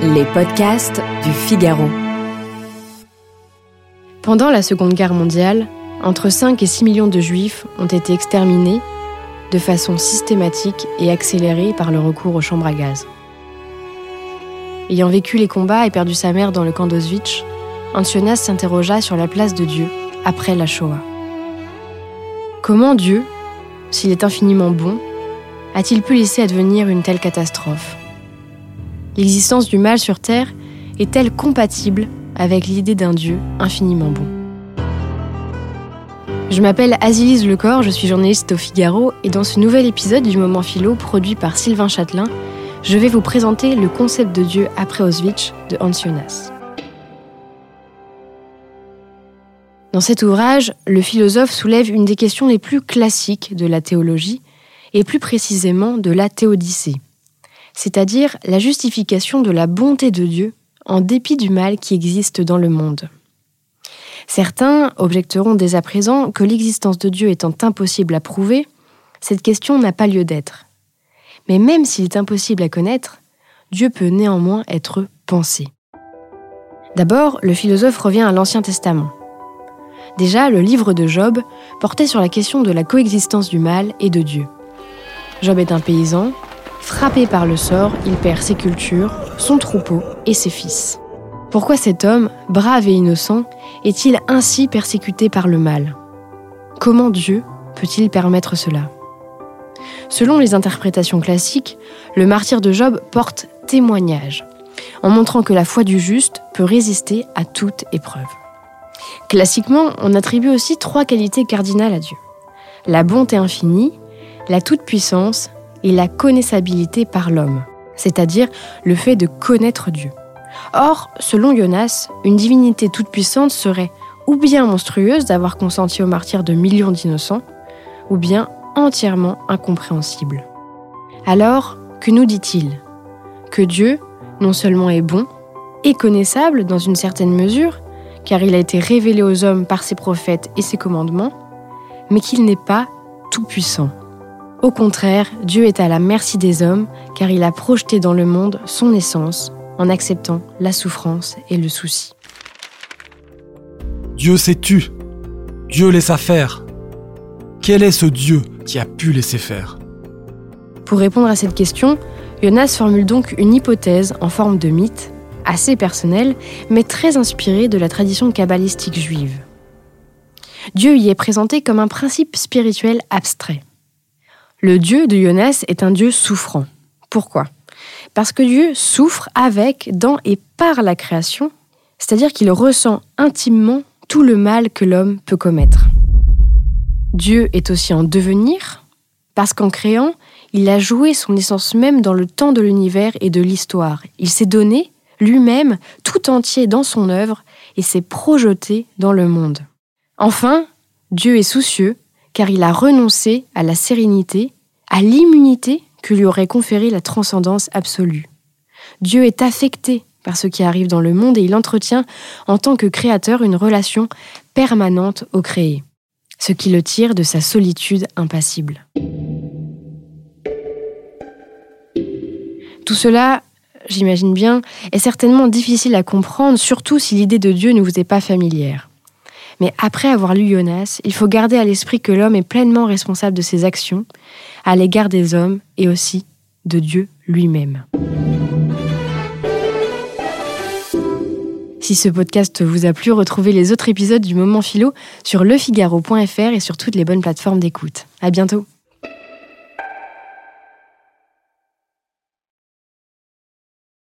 Les podcasts du Figaro. Pendant la Seconde Guerre mondiale, entre 5 et 6 millions de juifs ont été exterminés de façon systématique et accélérée par le recours aux chambres à gaz. Ayant vécu les combats et perdu sa mère dans le camp d'Auschwitz, Antionas s'interrogea sur la place de Dieu après la Shoah. Comment Dieu, s'il est infiniment bon, a-t-il pu laisser advenir une telle catastrophe? L'existence du mal sur Terre est-elle compatible avec l'idée d'un Dieu infiniment bon? Je m'appelle Azilise Lecor, je suis journaliste au Figaro et dans ce nouvel épisode du Moment Philo produit par Sylvain Châtelain, je vais vous présenter le concept de Dieu après Auschwitz de Hans Jonas. Dans cet ouvrage, le philosophe soulève une des questions les plus classiques de la théologie, et plus précisément de la théodicée, c'est-à-dire la justification de la bonté de Dieu en dépit du mal qui existe dans le monde. Certains objecteront dès à présent que l'existence de Dieu étant impossible à prouver, cette question n'a pas lieu d'être. Mais même s'il est impossible à connaître, Dieu peut néanmoins être pensé. D'abord, le philosophe revient à l'Ancien Testament. Déjà, le livre de Job portait sur la question de la coexistence du mal et de Dieu. Job est un paysan. Frappé par le sort, il perd ses cultures, son troupeau et ses fils. Pourquoi cet homme, brave et innocent, est-il ainsi persécuté par le mal? Comment Dieu peut-il permettre cela? Selon les interprétations classiques, le martyr de Job porte témoignage, en montrant que la foi du juste peut résister à toute épreuve. Classiquement, on attribue aussi trois qualités cardinales à Dieu. La bonté infinie, la toute-puissance et la connaissabilité par l'homme, c'est-à-dire le fait de connaître Dieu. Or, selon Jonas, une divinité toute-puissante serait ou bien monstrueuse d'avoir consenti au martyr de millions d'innocents, ou bien entièrement incompréhensible. Alors, que nous dit-il? Que Dieu, non seulement est bon, et connaissable dans une certaine mesure, car il a été révélé aux hommes par ses prophètes et ses commandements, mais qu'il n'est pas tout-puissant. Au contraire, Dieu est à la merci des hommes car il a projeté dans le monde son essence en acceptant la souffrance et le souci. Dieu s'est tu. Dieu laissa faire. Quel est ce Dieu qui a pu laisser faire? Pour répondre à cette question, Jonas formule donc une hypothèse en forme de mythe, assez personnelle, mais très inspirée de la tradition kabbalistique juive. Dieu y est présenté comme un principe spirituel abstrait. Le Dieu de Jonas est un Dieu souffrant. Pourquoi? Parce que Dieu souffre avec, dans et par la création, c'est-à-dire qu'il ressent intimement tout le mal que l'homme peut commettre. Dieu est aussi en devenir, parce qu'en créant, il a joué son essence même dans le temps de l'univers et de l'histoire. Il s'est donné, lui-même, tout entier dans son œuvre et s'est projeté dans le monde. Enfin, Dieu est soucieux car il a renoncé à la sérénité, à l'immunité que lui aurait conféré la transcendance absolue. Dieu est affecté par ce qui arrive dans le monde et il entretient en tant que créateur une relation permanente au créé, ce qui le tire de sa solitude impassible. Tout cela, j'imagine bien, est certainement difficile à comprendre, surtout si l'idée de Dieu ne vous est pas familière. Mais après avoir lu Jonas, il faut garder à l'esprit que l'homme est pleinement responsable de ses actions à l'égard des hommes et aussi de Dieu lui-même. Si ce podcast vous a plu, retrouvez les autres épisodes du Moment Philo sur lefigaro.fr et sur toutes les bonnes plateformes d'écoute. À bientôt!